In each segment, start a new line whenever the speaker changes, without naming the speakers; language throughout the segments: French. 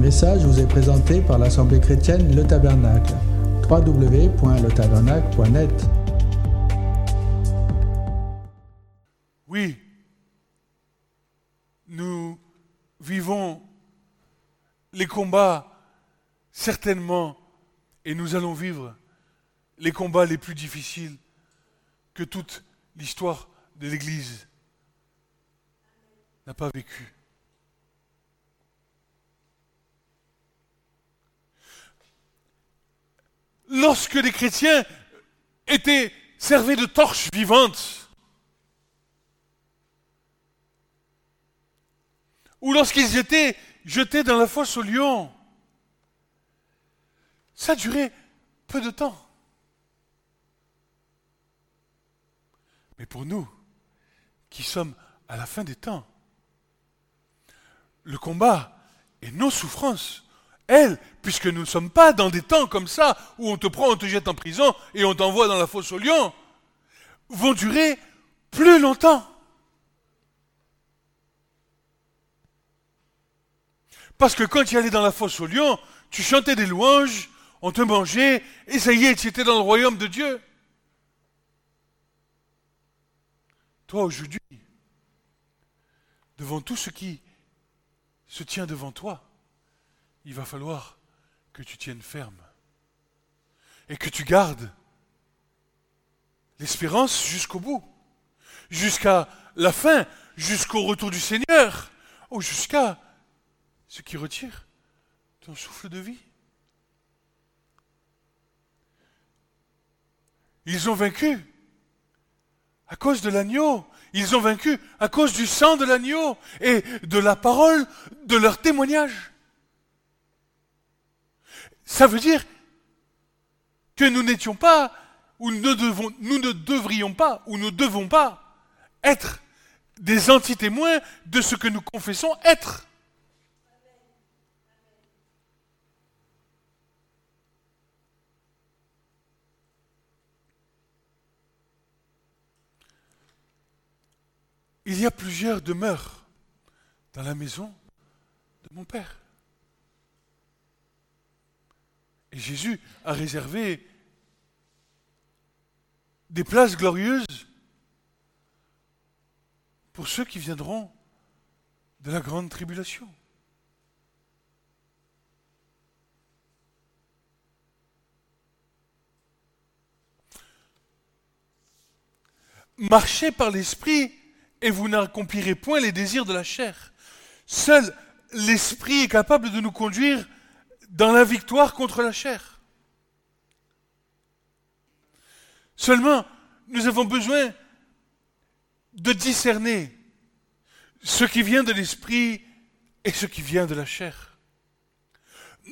message vous est présenté par l'Assemblée chrétienne Le Tabernacle. www.letabernacle.net
Oui, nous vivons les combats certainement et nous allons vivre les combats les plus difficiles que toute l'histoire de l'Église n'a pas vécu. Lorsque les chrétiens étaient servis de torches vivantes, ou lorsqu'ils étaient jetés dans la fosse au lion, ça durait peu de temps. Mais pour nous, qui sommes à la fin des temps, le combat et nos souffrances, elles, puisque nous ne sommes pas dans des temps comme ça, où on te prend, on te jette en prison et on t'envoie dans la fosse au lion, vont durer plus longtemps. Parce que quand tu allais dans la fosse au lion, tu chantais des louanges, on te mangeait, et ça y est, tu étais dans le royaume de Dieu. Toi, aujourd'hui, devant tout ce qui se tient devant toi, il va falloir que tu tiennes ferme et que tu gardes l'espérance jusqu'au bout, jusqu'à la fin, jusqu'au retour du Seigneur, ou jusqu'à ce qui retire ton souffle de vie. Ils ont vaincu à cause de l'agneau. Ils ont vaincu à cause du sang de l'agneau et de la parole de leur témoignage. Ça veut dire que nous n'étions pas, ou nous ne, devrions pas, ou nous ne devons pas être des anti-témoins de ce que nous confessons être. Il y a plusieurs demeures dans la maison de mon Père. Et Jésus a réservé des places glorieuses pour ceux qui viendront de la grande tribulation. Marchez par l'esprit et vous n'accomplirez point les désirs de la chair. Seul l'esprit est capable de nous conduire dans la victoire contre la chair. Seulement, nous avons besoin de discerner ce qui vient de l'esprit et ce qui vient de la chair.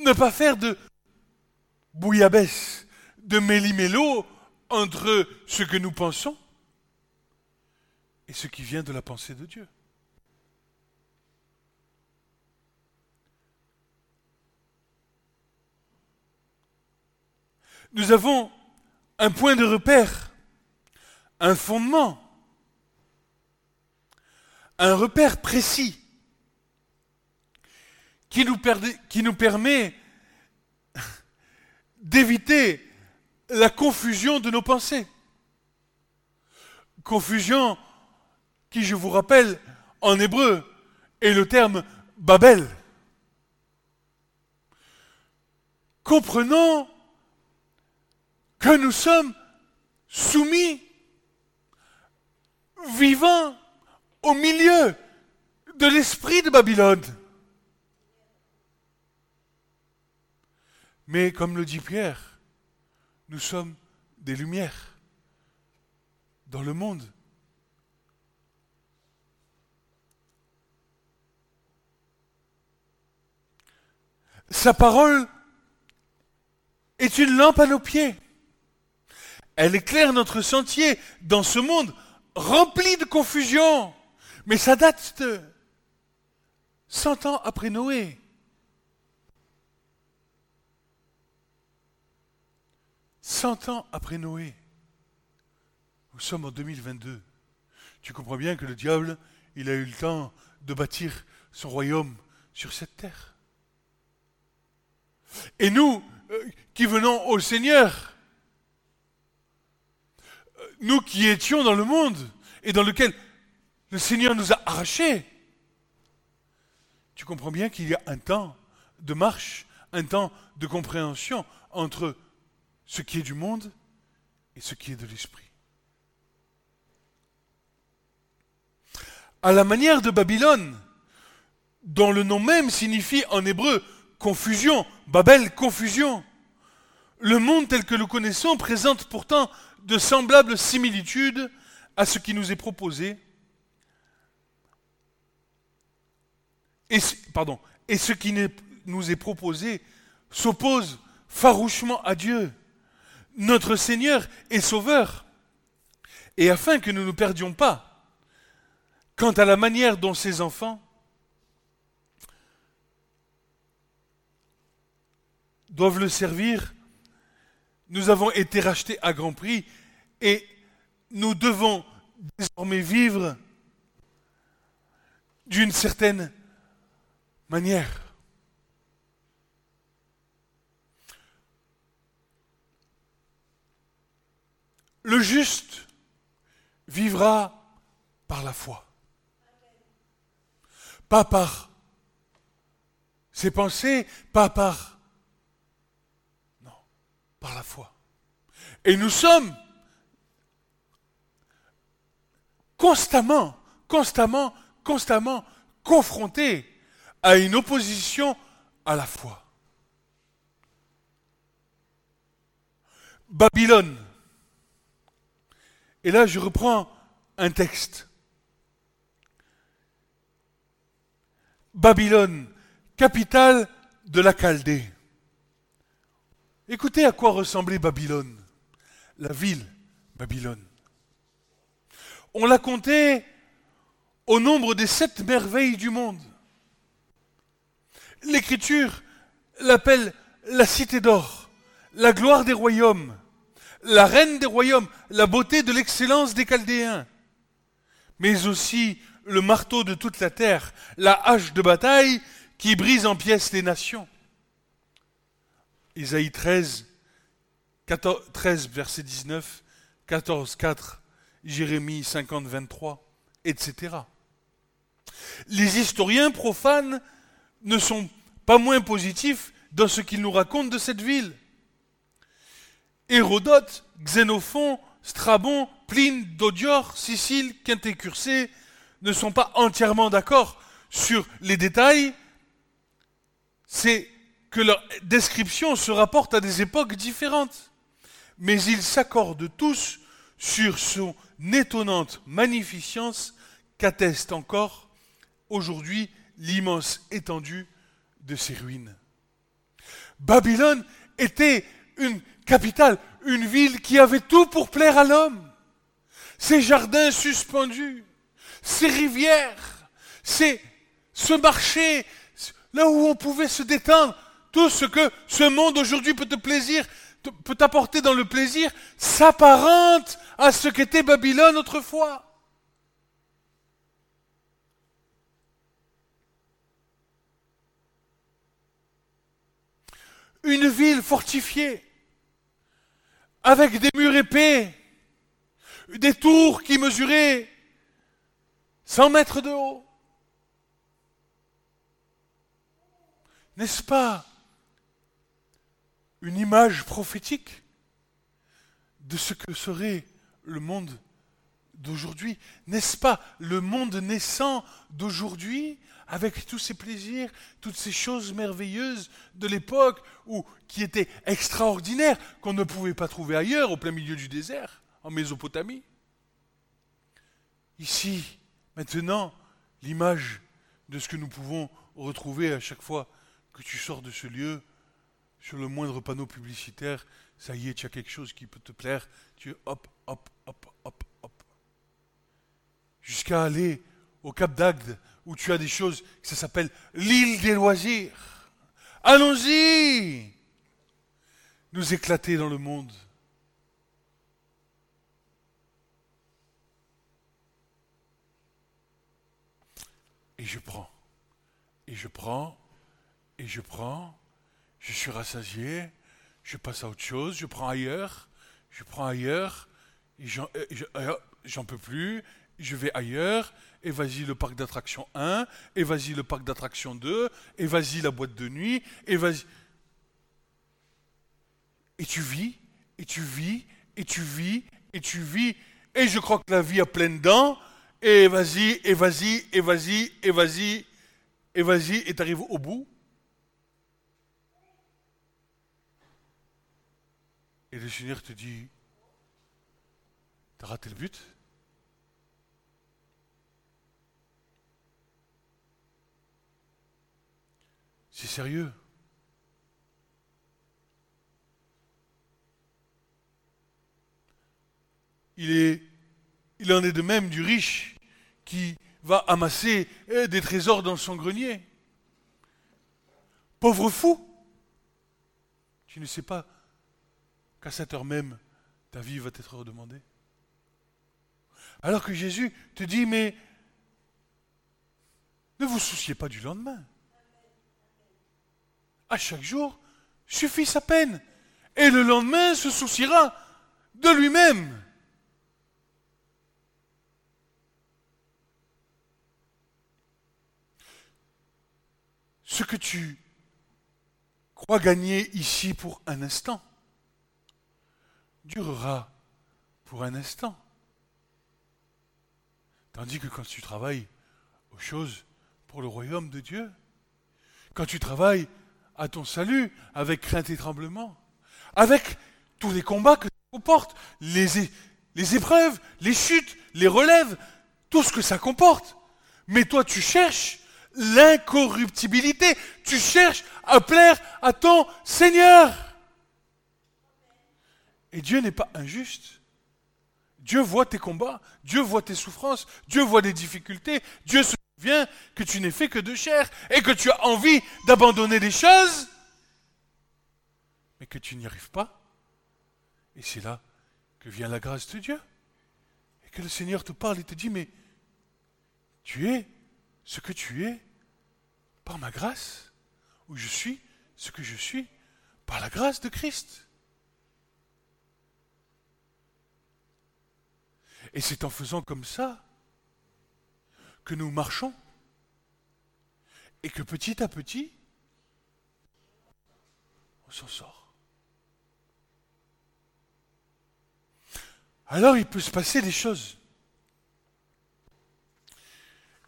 Ne pas faire de bouillabaisse, de méli-mélo entre ce que nous pensons et ce qui vient de la pensée de Dieu. Nous avons un point de repère, un fondement, un repère précis qui nous, permet d'éviter la confusion de nos pensées. Confusion qui, je vous rappelle, en hébreu, est le terme Babel. Comprenons que nous sommes soumis, vivants au milieu de l'esprit de Babylone. Mais comme le dit Pierre, nous sommes des lumières dans le monde. Sa parole est une lampe à nos pieds. Elle éclaire notre sentier dans ce monde rempli de confusion. Mais ça date de 100 ans après Noé. Cent ans après Noé. Nous sommes en 2022. Tu comprends bien que le diable, il a eu le temps de bâtir son royaume sur cette terre. Et nous, euh, qui venons au Seigneur, nous qui étions dans le monde et dans lequel le Seigneur nous a arrachés, tu comprends bien qu'il y a un temps de marche, un temps de compréhension entre ce qui est du monde et ce qui est de l'esprit. À la manière de Babylone, dont le nom même signifie en hébreu confusion, Babel, confusion. Le monde tel que le connaissons présente pourtant de semblables similitudes à ce qui nous est proposé. Et, ce qui nous est proposé s'oppose farouchement à Dieu, notre Seigneur et Sauveur. Et afin que nous ne perdions pas, quant à la manière dont ses enfants doivent le servir. Nous avons été rachetés à grand prix et nous devons désormais vivre d'une certaine manière. Le juste vivra par la foi. Pas par ses pensées, pas par par la foi. Et nous sommes constamment, constamment, constamment confrontés à une opposition à la foi. Babylone. Et là, je reprends un texte. Babylone, capitale de la Chaldée. Écoutez à quoi ressemblait Babylone, la ville Babylone. On l'a compté au nombre des sept merveilles du monde. L'Écriture l'appelle la cité d'or, la gloire des royaumes, la reine des royaumes, la beauté de l'excellence des Chaldéens, mais aussi le marteau de toute la terre, la hache de bataille qui brise en pièces les nations. Isaïe 13, 13, verset 19, 14, 4, Jérémie 50, 23, etc. Les historiens profanes ne sont pas moins positifs dans ce qu'ils nous racontent de cette ville. Hérodote, Xénophon, Strabon, Pline, Dodior, Sicile, Quintécursé ne sont pas entièrement d'accord sur les détails. C'est que leur description se rapporte à des époques différentes, mais ils s'accordent tous sur son étonnante magnificence qu'atteste encore aujourd'hui l'immense étendue de ses ruines. Babylone était une capitale, une ville qui avait tout pour plaire à l'homme. Ses jardins suspendus, ses rivières, ce marché, là où on pouvait se détendre, tout ce que ce monde aujourd'hui peut te plaisir, peut t'apporter dans le plaisir, s'apparente à ce qu'était Babylone autrefois. Une ville fortifiée, avec des murs épais, des tours qui mesuraient 100 mètres de haut. N'est-ce pas une image prophétique de ce que serait le monde d'aujourd'hui. N'est-ce pas le monde naissant d'aujourd'hui avec tous ces plaisirs, toutes ces choses merveilleuses de l'époque où qui étaient extraordinaires qu'on ne pouvait pas trouver ailleurs au plein milieu du désert en Mésopotamie? Ici, maintenant, l'image de ce que nous pouvons retrouver à chaque fois que tu sors de ce lieu sur le moindre panneau publicitaire, ça y est, tu as quelque chose qui peut te plaire, tu hop, hop, hop, hop, hop. Jusqu'à aller au Cap d'Agde, où tu as des choses, ça s'appelle l'île des loisirs. Allons-y Nous éclater dans le monde. Et je prends, et je prends, et je prends, je suis rassasié, je passe à autre chose, je prends ailleurs, je prends ailleurs, euh, euh, j'en peux plus, je vais ailleurs, et vas-y le parc d'attraction 1, et vas-y le parc d'attraction 2, et vas-y la boîte de nuit, et vas-y. Et tu vis, et tu vis, et tu vis, et tu vis, et je crois que la vie a plein dents, et vas-y, et vas-y, et vas-y, et vas-y, et vas-y, et t'arrives au bout. Le Seigneur te dit, t'as raté le but? C'est sérieux? Il, est, il en est de même du riche qui va amasser eh, des trésors dans son grenier. Pauvre fou, tu ne sais pas qu'à cette heure même, ta vie va t'être redemandée. Alors que Jésus te dit, mais ne vous souciez pas du lendemain. À chaque jour suffit sa peine. Et le lendemain se souciera de lui-même. Ce que tu crois gagner ici pour un instant durera pour un instant. Tandis que quand tu travailles aux choses pour le royaume de Dieu, quand tu travailles à ton salut avec crainte et tremblement, avec tous les combats que ça comporte, les, épreuves, les chutes, les relèves, tout ce que ça comporte. Mais toi, tu cherches l'incorruptibilité, tu cherches à plaire à ton Seigneur. Et Dieu n'est pas injuste. Dieu voit tes combats, Dieu voit tes souffrances, Dieu voit des difficultés, Dieu se souvient que tu n'es fait que de chair et que tu as envie d'abandonner des choses, mais que tu n'y arrives pas. Et c'est là que vient la grâce de Dieu. Et que le Seigneur te parle et te dit, mais tu es ce que tu es par ma grâce, ou je suis ce que je suis par la grâce de Christ. Et c'est en faisant comme ça que nous marchons et que petit à petit, on s'en sort. Alors il peut se passer des choses.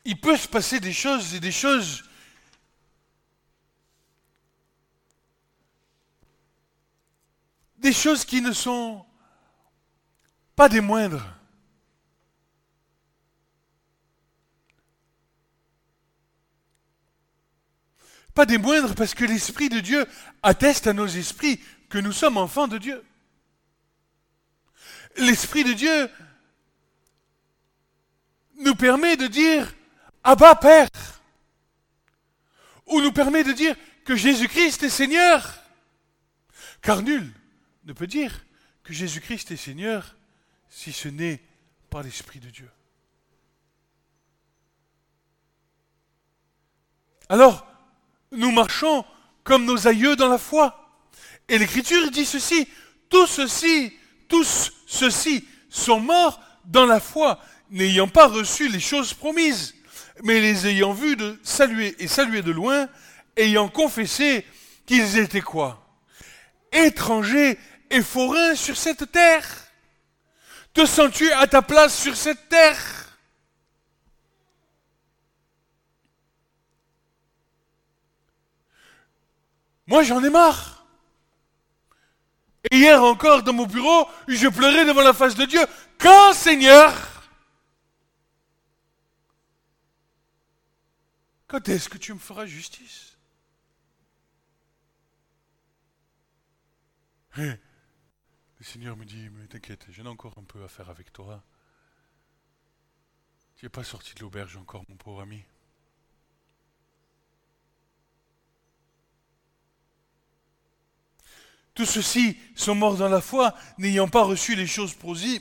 Il peut se passer des choses et des choses des choses qui ne sont pas des moindres. Pas des moindres parce que l'Esprit de Dieu atteste à nos esprits que nous sommes enfants de Dieu. L'Esprit de Dieu nous permet de dire Abba Père, ou nous permet de dire que Jésus-Christ est Seigneur. Car nul ne peut dire que Jésus-Christ est Seigneur si ce n'est par l'Esprit de Dieu. Alors, nous marchons comme nos aïeux dans la foi. Et l'Écriture dit ceci, tous ceci, tous ceux-ci sont morts dans la foi, n'ayant pas reçu les choses promises, mais les ayant vus de saluer et saluer de loin, ayant confessé qu'ils étaient quoi? Étrangers et forains sur cette terre. Te sens-tu à ta place sur cette terre? Moi, j'en ai marre. Et hier encore, dans mon bureau, je pleurais devant la face de Dieu. Quand, Seigneur? Quand est-ce que tu me feras justice? Le Seigneur me dit, mais t'inquiète, j'en ai encore un peu à faire avec toi. Tu n'es pas sorti de l'auberge encore, mon pauvre ami. Tous ceux-ci sont morts dans la foi, n'ayant pas reçu les choses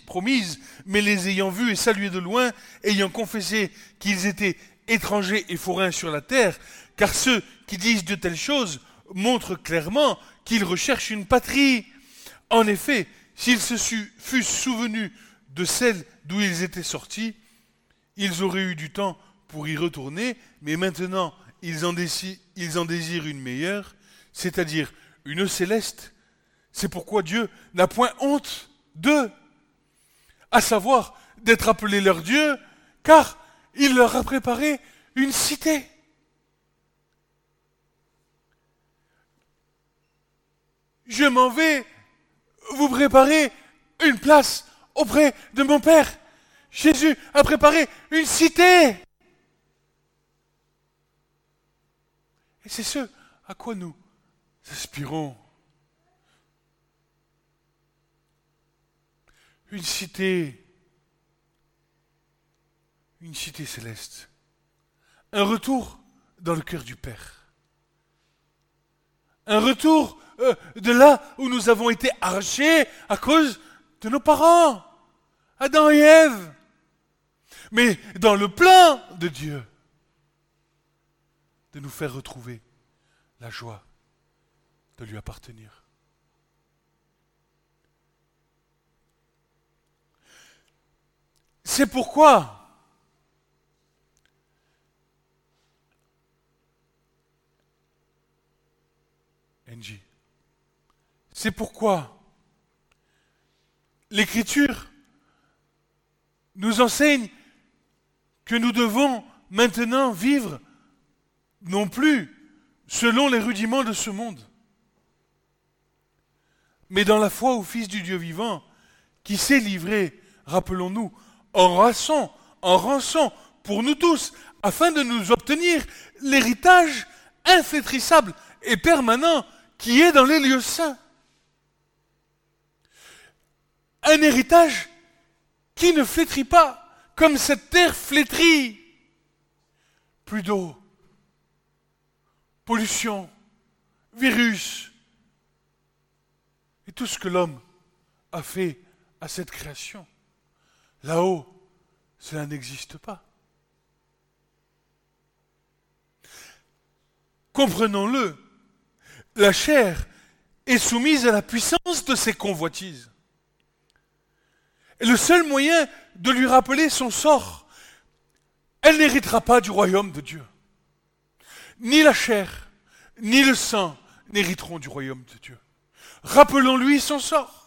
promises, mais les ayant vues et saluées de loin, ayant confessé qu'ils étaient étrangers et forains sur la terre, car ceux qui disent de telles choses montre clairement qu'ils recherchent une patrie. En effet, s'ils se fussent souvenus de celle d'où ils étaient sortis, ils auraient eu du temps pour y retourner, mais maintenant ils en, ils en désirent une meilleure, c'est-à-dire une céleste. C'est pourquoi Dieu n'a point honte d'eux, à savoir d'être appelé leur Dieu, car il leur a préparé une cité. Je m'en vais vous préparer une place auprès de mon Père. Jésus a préparé une cité. Et c'est ce à quoi nous aspirons. Une cité, une cité céleste, un retour dans le cœur du Père, un retour euh, de là où nous avons été arrachés à cause de nos parents, Adam et Ève, mais dans le plan de Dieu de nous faire retrouver la joie de lui appartenir. C'est pourquoi NJ. C'est pourquoi l'Écriture nous enseigne que nous devons maintenant vivre non plus selon les rudiments de ce monde, mais dans la foi au Fils du Dieu vivant, qui s'est livré, rappelons-nous, en rançon, en rançon pour nous tous, afin de nous obtenir l'héritage inflétrissable et permanent qui est dans les lieux saints. Un héritage qui ne flétrit pas comme cette terre flétrit. Plus d'eau, pollution, virus, et tout ce que l'homme a fait à cette création. Là-haut, cela n'existe pas. Comprenons-le, la chair est soumise à la puissance de ses convoitises. Et le seul moyen de lui rappeler son sort, elle n'héritera pas du royaume de Dieu. Ni la chair, ni le sang n'hériteront du royaume de Dieu. Rappelons-lui son sort.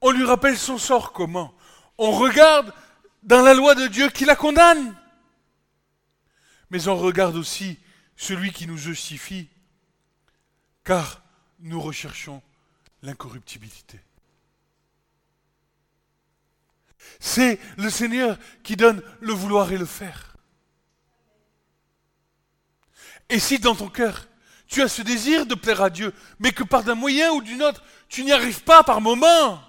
On lui rappelle son sort comment On regarde dans la loi de Dieu qui la condamne. Mais on regarde aussi celui qui nous justifie, car nous recherchons l'incorruptibilité. C'est le Seigneur qui donne le vouloir et le faire. Et si dans ton cœur, tu as ce désir de plaire à Dieu, mais que par d'un moyen ou d'une autre, tu n'y arrives pas par moment,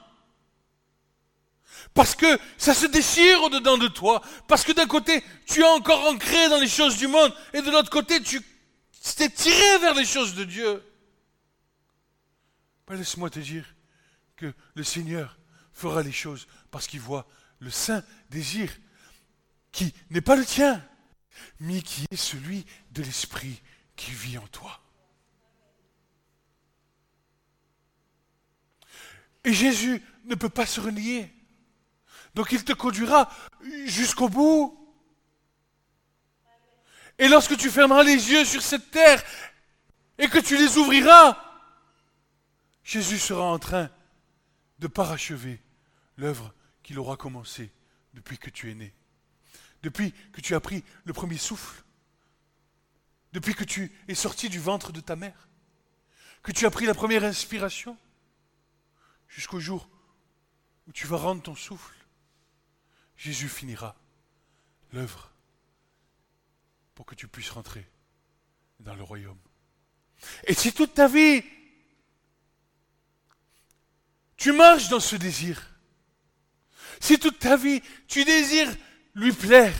parce que ça se déchire au-dedans de toi, parce que d'un côté, tu es encore ancré dans les choses du monde, et de l'autre côté, tu t'es tiré vers les choses de Dieu. Ben, laisse-moi te dire que le Seigneur fera les choses parce qu'il voit le saint désir qui n'est pas le tien, mais qui est celui de l'Esprit qui vit en toi. Et Jésus ne peut pas se renier. Donc il te conduira jusqu'au bout. Et lorsque tu fermeras les yeux sur cette terre et que tu les ouvriras, Jésus sera en train de parachever l'œuvre qu'il aura commencée depuis que tu es né, depuis que tu as pris le premier souffle, depuis que tu es sorti du ventre de ta mère, que tu as pris la première inspiration, jusqu'au jour où tu vas rendre ton souffle, Jésus finira l'œuvre pour que tu puisses rentrer dans le royaume. Et si toute ta vie, tu marches dans ce désir, si toute ta vie, tu désires lui plaire,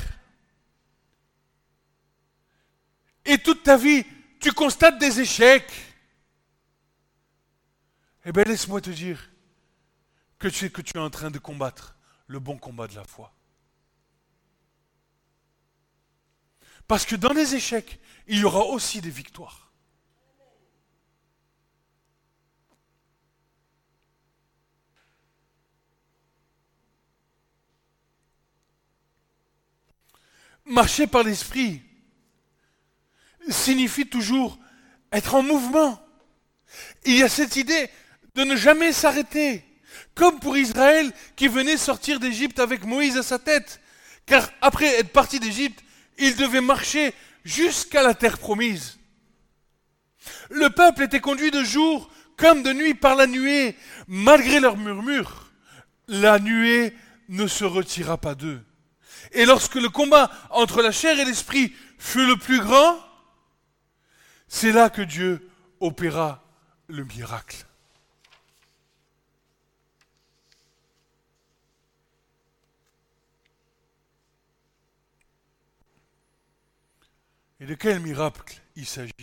et toute ta vie, tu constates des échecs, eh bien laisse-moi te dire que tu que tu es en train de combattre le bon combat de la foi. Parce que dans les échecs, il y aura aussi des victoires. Marcher par l'esprit signifie toujours être en mouvement. Il y a cette idée de ne jamais s'arrêter, comme pour Israël qui venait sortir d'Égypte avec Moïse à sa tête, car après être parti d'Égypte, il devait marcher jusqu'à la terre promise. Le peuple était conduit de jour comme de nuit par la nuée, malgré leurs murmures. La nuée ne se retira pas d'eux. Et lorsque le combat entre la chair et l'esprit fut le plus grand, c'est là que Dieu opéra le miracle. Et de quel miracle il s'agit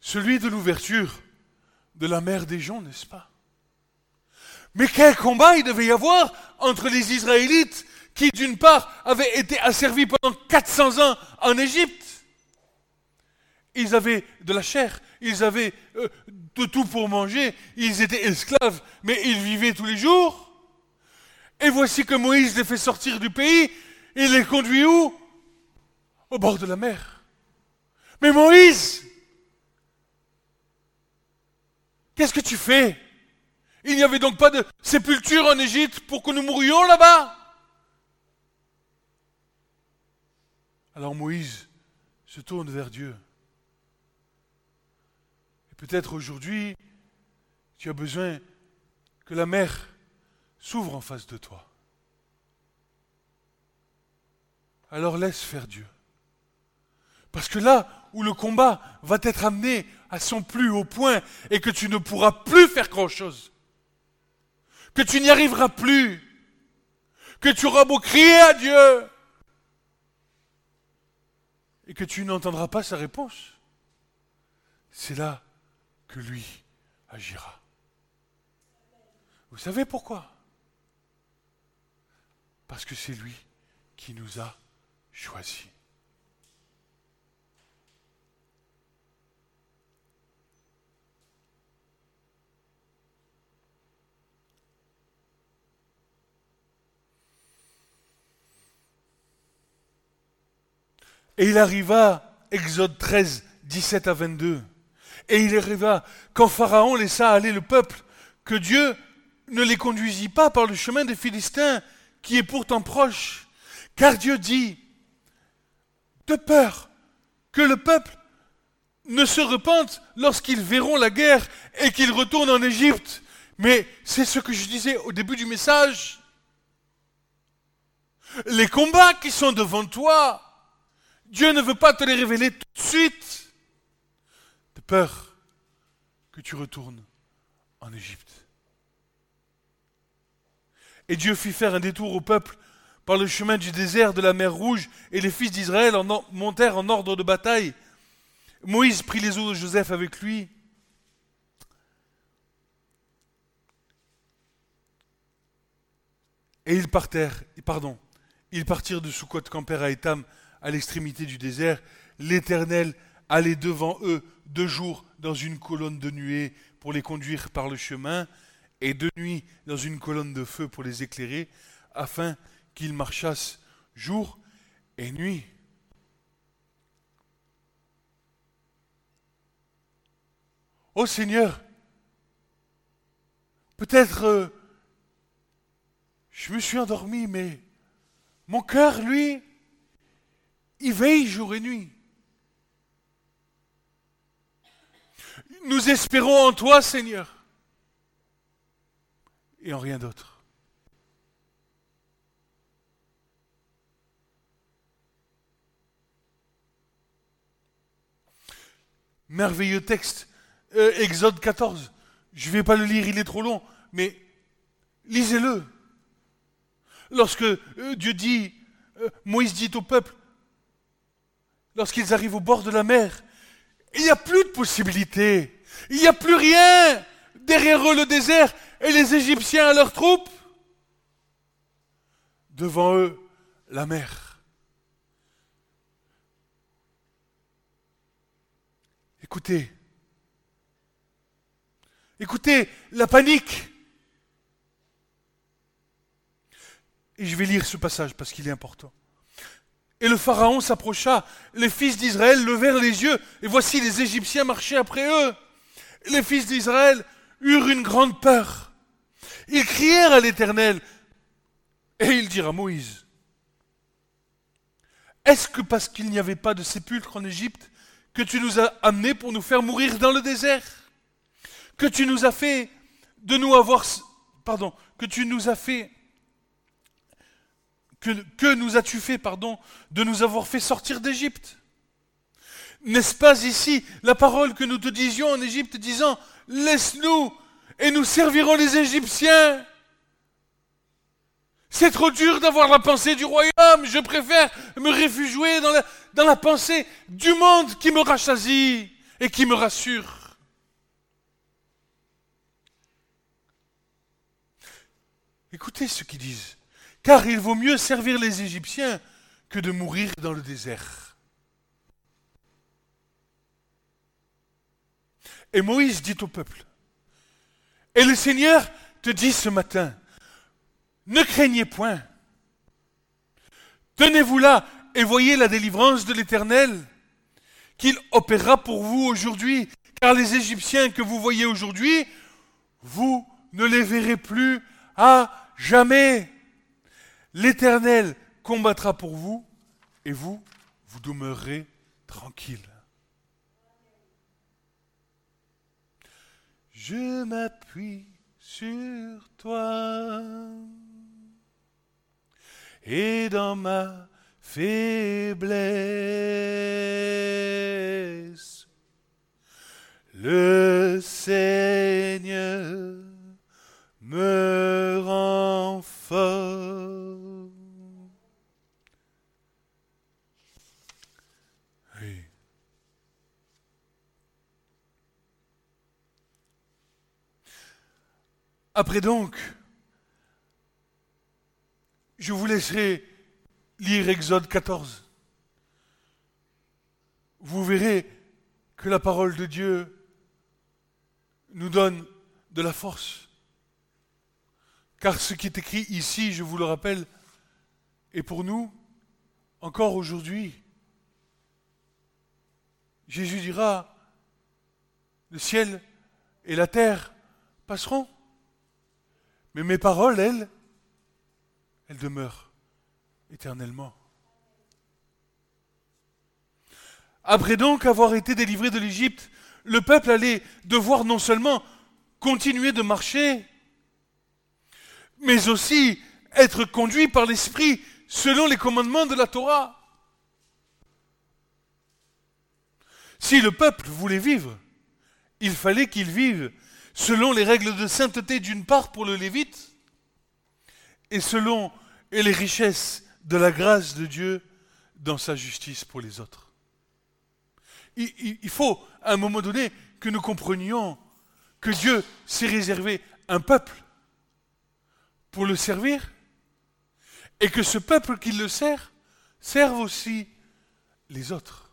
Celui de l'ouverture de la mer des gens, n'est-ce pas? Mais quel combat il devait y avoir entre les Israélites qui, d'une part, avaient été asservis pendant 400 ans en Égypte. Ils avaient de la chair, ils avaient euh, de tout pour manger, ils étaient esclaves, mais ils vivaient tous les jours. Et voici que Moïse les fait sortir du pays, il les conduit où? Au bord de la mer. Mais Moïse, qu'est-ce que tu fais? Il n'y avait donc pas de sépulture en Égypte pour que nous mourions là-bas? Alors Moïse se tourne vers Dieu. Et peut-être aujourd'hui, tu as besoin que la mer s'ouvre en face de toi. Alors laisse faire Dieu. Parce que là où le combat va t'être amené à son plus haut point et que tu ne pourras plus faire grand-chose, que tu n'y arriveras plus, que tu auras beau crier à Dieu, et que tu n'entendras pas sa réponse, c'est là que lui agira. Vous savez pourquoi? Parce que c'est lui qui nous a choisis. Et il arriva, Exode 13, 17 à 22, et il arriva quand Pharaon laissa aller le peuple, que Dieu ne les conduisit pas par le chemin des Philistins, qui est pourtant proche. Car Dieu dit, peur que le peuple ne se repente lorsqu'ils verront la guerre et qu'ils retournent en Égypte. Mais c'est ce que je disais au début du message. Les combats qui sont devant toi, Dieu ne veut pas te les révéler tout de suite, de peur que tu retournes en Égypte. Et Dieu fit faire un détour au peuple par le chemin du désert de la mer Rouge, et les fils d'Israël montèrent en ordre de bataille. Moïse prit les eaux de Joseph avec lui. Et ils partèrent, pardon, ils partirent de Sukkot, campèrent à Étam, à l'extrémité du désert, l'Éternel allait devant eux deux jours dans une colonne de nuée pour les conduire par le chemin, et de nuit dans une colonne de feu pour les éclairer, afin qu'ils marchassent jour et nuit. Ô Seigneur, peut-être euh, je me suis endormi, mais mon cœur, lui, il veille jour et nuit. Nous espérons en toi, Seigneur, et en rien d'autre. Merveilleux texte, euh, Exode 14. Je ne vais pas le lire, il est trop long, mais lisez-le. Lorsque euh, Dieu dit, euh, Moïse dit au peuple, lorsqu'ils arrivent au bord de la mer, il n'y a plus de possibilités. Il n'y a plus rien. Derrière eux le désert et les Égyptiens à leurs troupes. Devant eux la mer. Écoutez, écoutez la panique. Et je vais lire ce passage parce qu'il est important. Et le Pharaon s'approcha, les fils d'Israël levèrent les yeux, et voici les Égyptiens marchaient après eux. Les fils d'Israël eurent une grande peur. Ils crièrent à l'Éternel, et il dirent à Moïse, Est-ce que parce qu'il n'y avait pas de sépulcre en Égypte, que tu nous as amenés pour nous faire mourir dans le désert. Que tu nous as fait de nous avoir... Pardon, que tu nous as fait que, nous as-tu fait, pardon, de nous avoir fait sortir d'Égypte? N'est-ce pas ici la parole que nous te disions en Égypte disant, laisse-nous et nous servirons les Égyptiens C'est trop dur d'avoir la pensée du royaume, je préfère me réfugier dans la, pensée du monde qui me rassasie et qui me rassure. Écoutez ce qu'ils disent car il vaut mieux servir les Égyptiens que de mourir dans le désert. Et Moïse dit au peuple, et le Seigneur te dit ce matin, ne craignez point, tenez-vous là et voyez la délivrance de l'Éternel qu'il opérera pour vous aujourd'hui, car les Égyptiens que vous voyez aujourd'hui, vous ne les verrez plus à jamais. L'Éternel combattra pour vous et vous, vous demeurerez tranquille. Je m'appuie sur toi et dans ma faiblesse, le Seigneur me rend fort. Après donc, je vous laisserai lire Exode 14. Vous verrez que la parole de Dieu nous donne de la force. Car ce qui est écrit ici, je vous le rappelle, est pour nous encore aujourd'hui. Jésus dira, le ciel et la terre passeront, mais mes paroles, elles, elles demeurent éternellement. Après donc avoir été délivré de l'Égypte, le peuple allait devoir non seulement continuer de marcher, mais aussi être conduit par l'Esprit selon les commandements de la Torah. Si le peuple voulait vivre, il fallait qu'il vive selon les règles de sainteté d'une part pour le Lévite, et selon et les richesses de la grâce de Dieu dans sa justice pour les autres. Il, faut, à un moment donné, que nous comprenions que Dieu s'est réservé un peuple pour le servir, et que ce peuple qui le sert serve aussi les autres.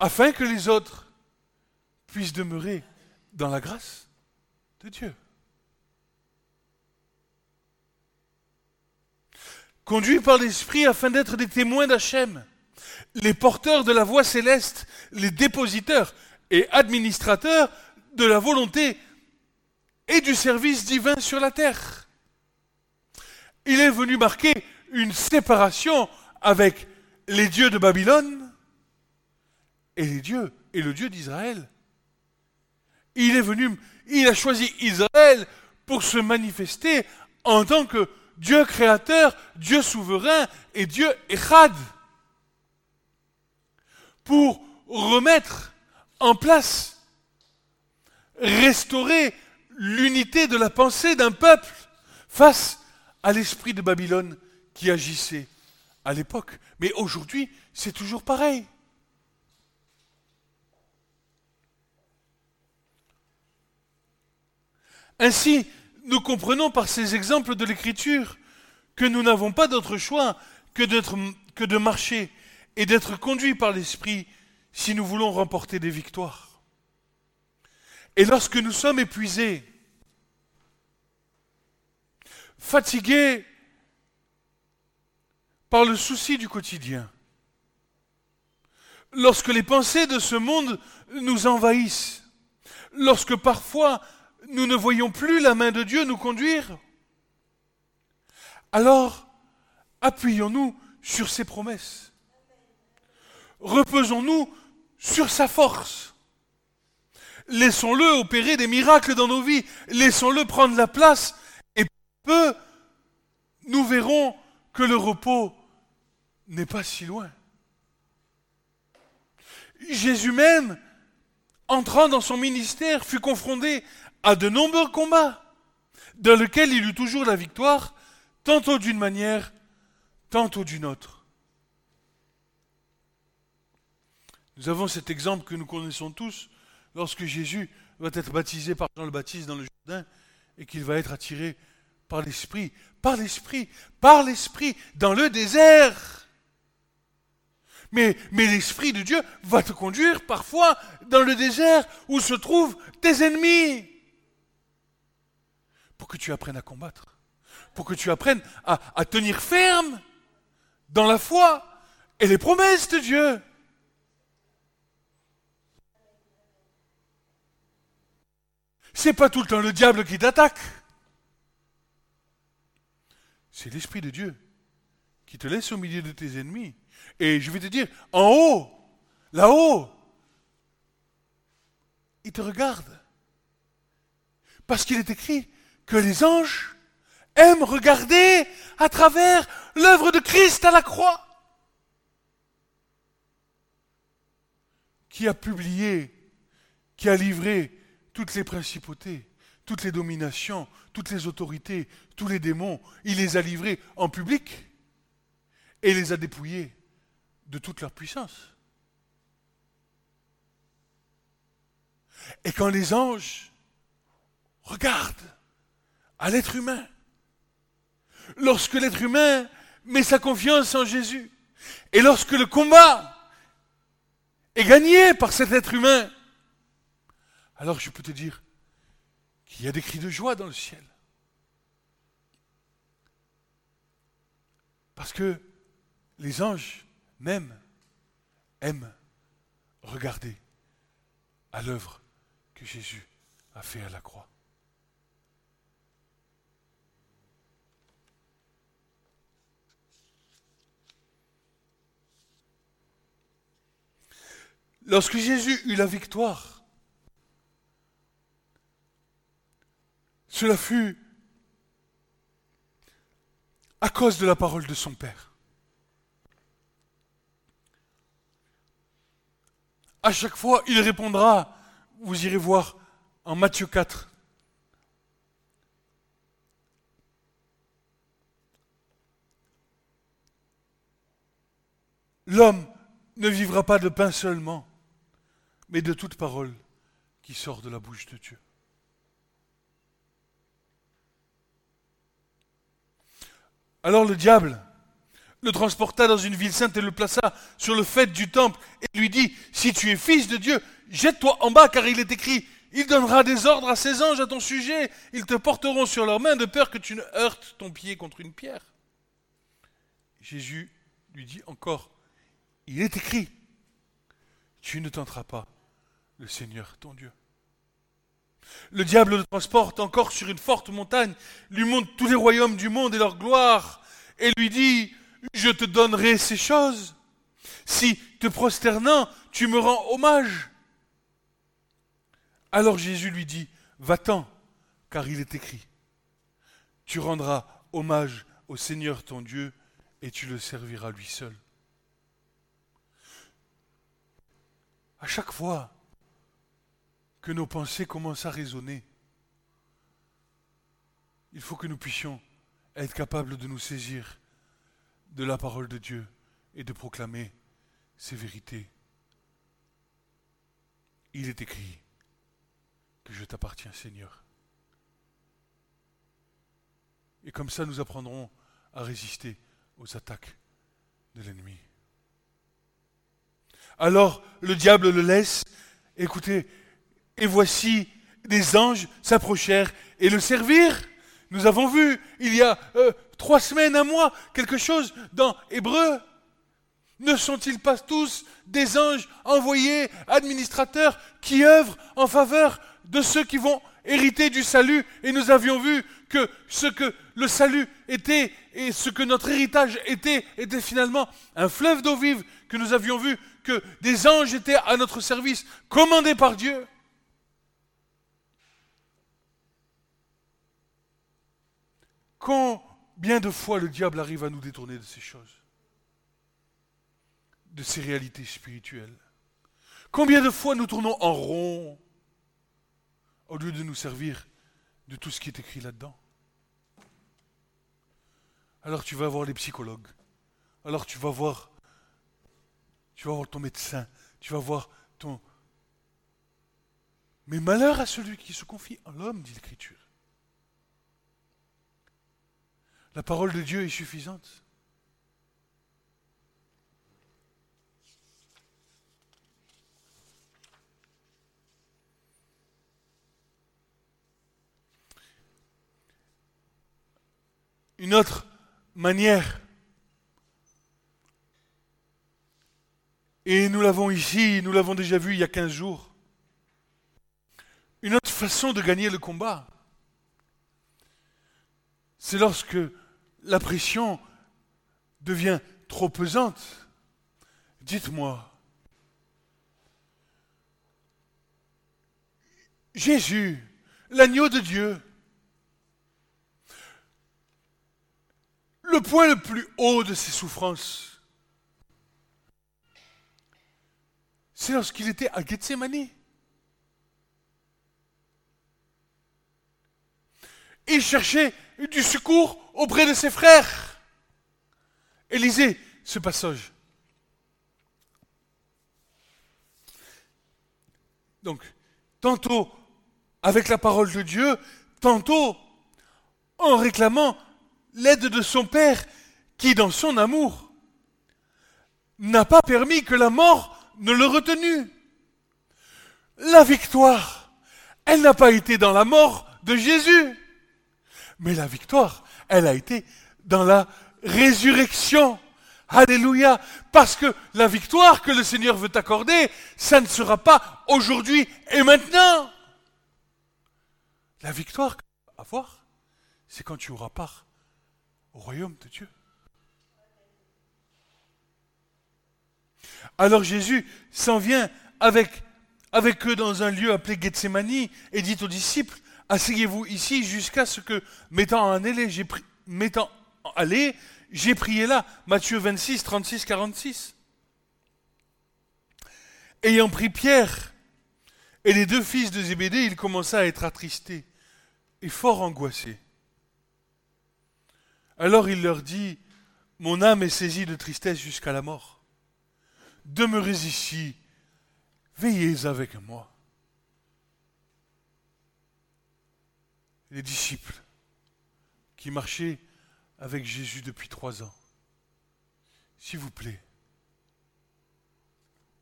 Afin que les autres puisse demeurer dans la grâce de Dieu. Conduits par l'Esprit afin d'être des témoins d'Hachem, les porteurs de la voix céleste, les dépositeurs et administrateurs de la volonté et du service divin sur la terre. Il est venu marquer une séparation avec les dieux de Babylone et les dieux et le Dieu d'Israël. Il est venu, il a choisi Israël pour se manifester en tant que Dieu créateur, Dieu souverain et Dieu Echad. Pour remettre en place, restaurer l'unité de la pensée d'un peuple face à l'esprit de Babylone qui agissait à l'époque. Mais aujourd'hui, c'est toujours pareil. Ainsi, nous comprenons par ces exemples de l'Écriture que nous n'avons pas d'autre choix que, de marcher et d'être conduits par l'Esprit si nous voulons remporter des victoires. Et lorsque nous sommes épuisés, fatigués par le souci du quotidien, lorsque les pensées de ce monde nous envahissent, lorsque parfois nous ne voyons plus la main de Dieu nous conduire, alors appuyons-nous sur ses promesses. Reposons-nous sur sa force. Laissons-le opérer des miracles dans nos vies. Laissons-le prendre la place. Et peu, nous verrons que le repos n'est pas si loin. Jésus même, entrant dans son ministère, fut confronté à de nombreux combats, dans lesquels il eut toujours la victoire, tantôt d'une manière, tantôt d'une autre. Nous avons cet exemple que nous connaissons tous lorsque Jésus va être baptisé par Jean le Baptiste dans le Jourdain et qu'il va être attiré par l'Esprit, par l'Esprit, par l'Esprit dans le désert. Mais, mais l'Esprit de Dieu va te conduire parfois dans le désert où se trouvent tes ennemis pour que tu apprennes à combattre, pour que tu apprennes à, tenir ferme dans la foi et les promesses de Dieu. C'est pas tout le temps le diable qui t'attaque. C'est l'Esprit de Dieu qui te laisse au milieu de tes ennemis. Et je vais te dire, en haut, là-haut, il te regarde. Parce qu'il est écrit, que les anges aiment regarder à travers l'œuvre de Christ à la croix, qui a publié, qui a livré toutes les principautés, toutes les dominations, toutes les autorités, tous les démons, il les a livrés en public et les a dépouillés de toute leur puissance. Et quand les anges regardent à l'être humain. Lorsque l'être humain met sa confiance en Jésus, et lorsque le combat est gagné par cet être humain, alors je peux te dire qu'il y a des cris de joie dans le ciel. Parce que les anges même aiment regarder à l'œuvre que Jésus a fait à la croix. Lorsque Jésus eut la victoire, cela fut à cause de la parole de son Père. À chaque fois, il répondra, vous irez voir en Matthieu 4. L'homme ne vivra pas de pain seulement, mais de toute parole qui sort de la bouche de Dieu. Alors le diable le transporta dans une ville sainte et le plaça sur le fait du temple et lui dit, si tu es fils de Dieu, jette-toi en bas car il est écrit, il donnera des ordres à ses anges à ton sujet, ils te porteront sur leurs mains de peur que tu ne heurtes ton pied contre une pierre. Jésus lui dit encore, il est écrit, tu ne tenteras pas le Seigneur ton Dieu. Le diable le transporte encore sur une forte montagne, lui montre tous les royaumes du monde et leur gloire, et lui dit, je te donnerai ces choses, si, te prosternant, tu me rends hommage. Alors Jésus lui dit, va-t'en, car il est écrit, tu rendras hommage au Seigneur ton Dieu, et tu le serviras lui seul. À chaque fois que nos pensées commencent à résonner, il faut que nous puissions être capables de nous saisir de la parole de Dieu et de proclamer ses vérités. Il est écrit que je t'appartiens Seigneur. Et comme ça, nous apprendrons à résister aux attaques de l'ennemi. Alors le diable le laisse, écoutez, et voici des anges s'approchèrent et le servirent. Nous avons vu il y a euh, trois semaines, un mois, quelque chose dans Hébreu. Ne sont-ils pas tous des anges envoyés, administrateurs, qui œuvrent en faveur de ceux qui vont hériter du salut? Et nous avions vu que ce que le salut était et ce que notre héritage était, était finalement un fleuve d'eau vive, que nous avions vu que des anges étaient à notre service, commandés par Dieu. Combien de fois le diable arrive à nous détourner de ces choses de ces réalités spirituelles. Combien de fois nous tournons en rond au lieu de nous servir de tout ce qui est écrit là-dedans? Alors tu vas voir les psychologues. Alors tu vas voir tu vas voir ton médecin, tu vas voir ton Mais malheur à celui qui se confie en l'homme, dit l'Écriture. La parole de Dieu est suffisante. une autre manière. Et nous l'avons ici, nous l'avons déjà vu il y a 15 jours. Une autre façon de gagner le combat, c'est lorsque la pression devient trop pesante. Dites-moi, Jésus, l'agneau de Dieu, le point le plus haut de ses souffrances, c'est lorsqu'il était à Gethsemane. Il cherchait du secours auprès de ses frères. Et lisez ce passage. Donc, tantôt avec la parole de Dieu, tantôt en réclamant l'aide de son Père qui, dans son amour, n'a pas permis que la mort ne le retenu. La victoire, elle n'a pas été dans la mort de Jésus, mais la victoire, elle a été dans la résurrection. Alléluia. Parce que la victoire que le Seigneur veut accorder, ça ne sera pas aujourd'hui et maintenant. La victoire que tu vas avoir, c'est quand tu auras part au royaume de Dieu. Alors Jésus s'en vient avec, avec eux dans un lieu appelé Gethsemane et dit aux disciples, asseyez-vous ici jusqu'à ce que, mettant en allée, j'ai aller, j'ai prié là. Matthieu 26, 36, 46. Ayant pris Pierre et les deux fils de Zébédée, il commença à être attristé et fort angoissé. Alors il leur dit, Mon âme est saisie de tristesse jusqu'à la mort. Demeurez ici, veillez avec moi. Les disciples qui marchaient avec Jésus depuis trois ans, s'il vous plaît,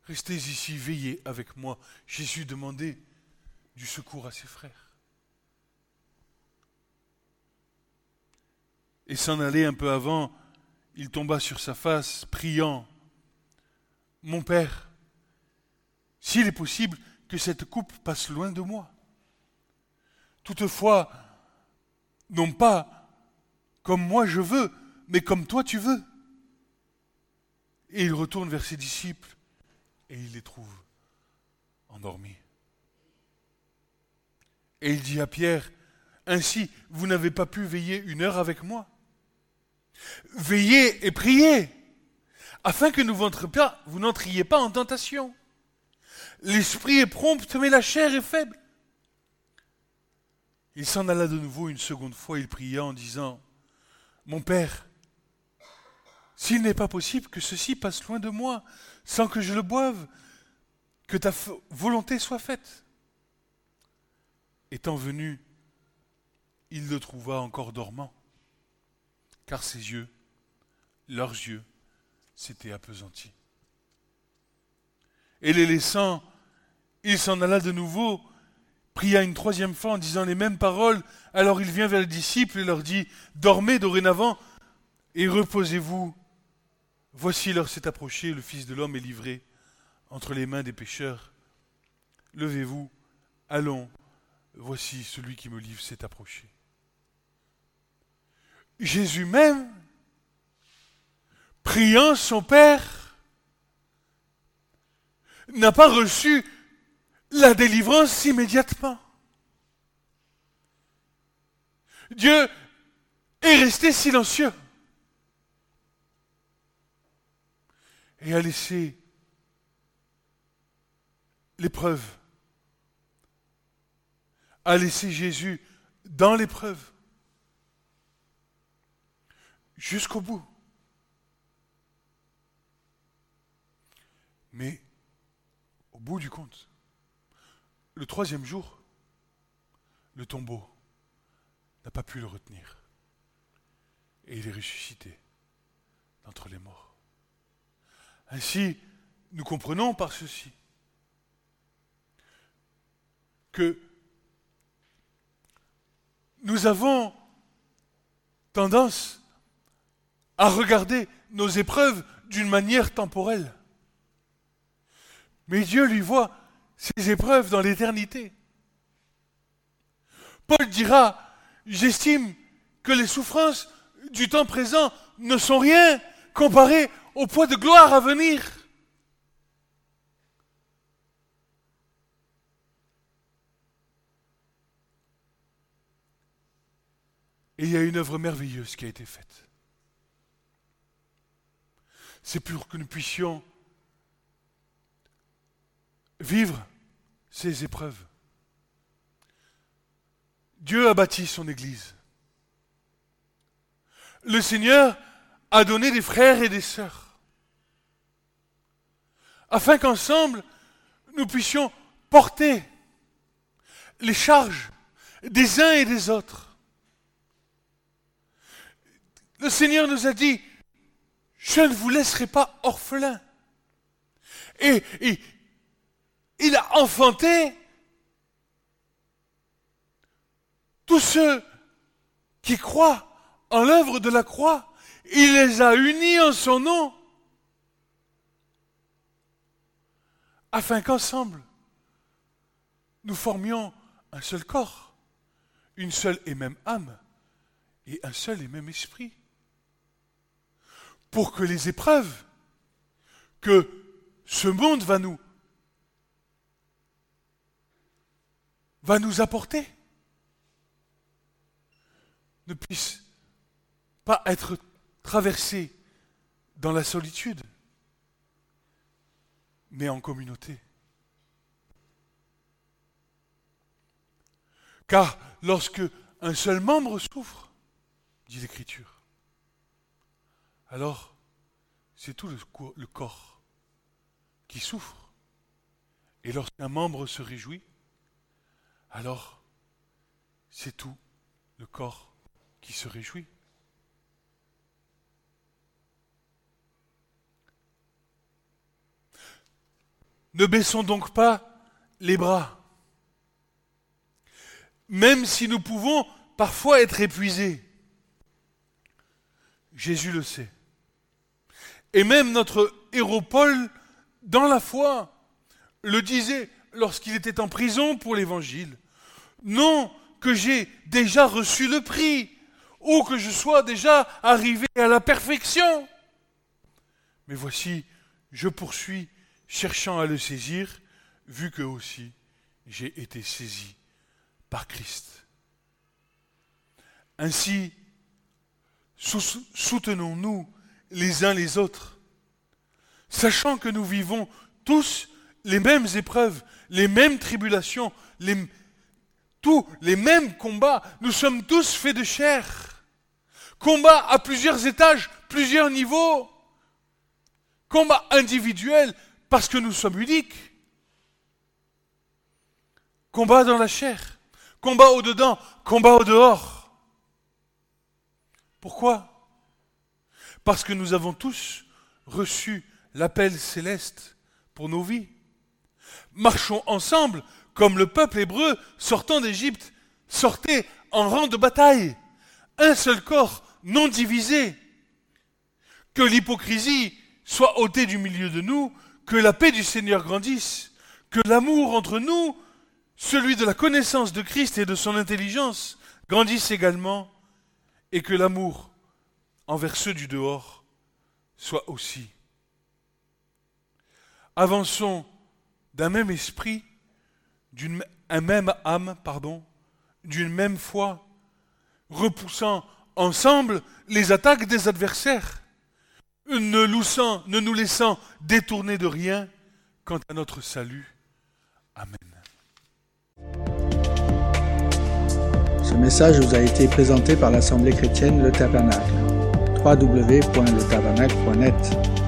restez ici, veillez avec moi. Jésus demandait du secours à ses frères. et s'en aller un peu avant, il tomba sur sa face, priant, Mon Père, s'il est possible que cette coupe passe loin de moi. Toutefois, non pas comme moi je veux, mais comme toi tu veux. Et il retourne vers ses disciples et il les trouve endormis. Et il dit à Pierre, Ainsi, vous n'avez pas pu veiller une heure avec moi Veillez et priez, afin que vous n'entriez pas en tentation. L'esprit est prompt, mais la chair est faible. Il s'en alla de nouveau une seconde fois, il pria en disant, Mon Père, s'il n'est pas possible que ceci passe loin de moi, sans que je le boive, que ta volonté soit faite. Étant venu, il le trouva encore dormant car ses yeux, leurs yeux, s'étaient appesantis. Et les laissant, il s'en alla de nouveau, pria une troisième fois en disant les mêmes paroles. Alors il vient vers les disciples et leur dit, Dormez dorénavant et reposez-vous. Voici l'heure s'est approchée, le Fils de l'homme est livré entre les mains des pécheurs. Levez-vous, allons, voici celui qui me livre s'est approché. Jésus même, priant son Père, n'a pas reçu la délivrance immédiatement. Dieu est resté silencieux et a laissé l'épreuve, a laissé Jésus dans l'épreuve jusqu'au bout. Mais au bout du compte, le troisième jour, le tombeau n'a pas pu le retenir. Et il est ressuscité d'entre les morts. Ainsi, nous comprenons par ceci que nous avons tendance à regarder nos épreuves d'une manière temporelle. Mais Dieu lui voit ces épreuves dans l'éternité. Paul dira, j'estime que les souffrances du temps présent ne sont rien comparées au poids de gloire à venir. Et il y a une œuvre merveilleuse qui a été faite. C'est pour que nous puissions vivre ces épreuves. Dieu a bâti son Église. Le Seigneur a donné des frères et des sœurs, afin qu'ensemble, nous puissions porter les charges des uns et des autres. Le Seigneur nous a dit, je ne vous laisserai pas orphelins. Et, et il a enfanté tous ceux qui croient en l'œuvre de la croix. Il les a unis en son nom, afin qu'ensemble, nous formions un seul corps, une seule et même âme, et un seul et même esprit. Pour que les épreuves que ce monde va nous va nous apporter ne puisse pas être traversé dans la solitude, mais en communauté. Car lorsque un seul membre souffre, dit l'Écriture, alors c'est tout le, corps qui souffre. Et lorsqu'un membre se réjouit, alors c'est tout le corps qui se réjouit. Ne baissons donc pas les bras, même si nous pouvons parfois être épuisés. Jésus le sait. Et même notre héros dans la foi, le disait lorsqu'il était en prison pour l'Évangile. Non que j'ai déjà reçu le prix ou que je sois déjà arrivé à la perfection. Mais voici, je poursuis cherchant à le saisir, vu que aussi j'ai été saisi par Christ. Ainsi, soutenons-nous les uns les autres, sachant que nous vivons tous les mêmes épreuves, les mêmes tribulations, les, tous les mêmes combats. Nous sommes tous faits de chair. Combat à plusieurs étages, plusieurs niveaux. Combat individuel parce que nous sommes uniques. Combat dans la chair. Combat au-dedans, combat au-dehors. Pourquoi? Parce que nous avons tous reçu l'appel céleste pour nos vies. Marchons ensemble comme le peuple hébreu sortant d'Égypte sortait en rang de bataille. Un seul corps, non divisé. Que l'hypocrisie soit ôtée du milieu de nous, que la paix du Seigneur grandisse, que l'amour entre nous, celui de la connaissance de Christ et de son intelligence, grandisse également, et que l'amour envers ceux du dehors soit aussi. Avançons d'un même esprit, d'une même âme, pardon, d'une même foi, repoussant ensemble les attaques des adversaires, ne, ne nous laissant détourner de rien quant à notre salut. Amen.
Ce message vous a été présenté par l'Assemblée chrétienne Le Tabernacle. www.letabernacle.net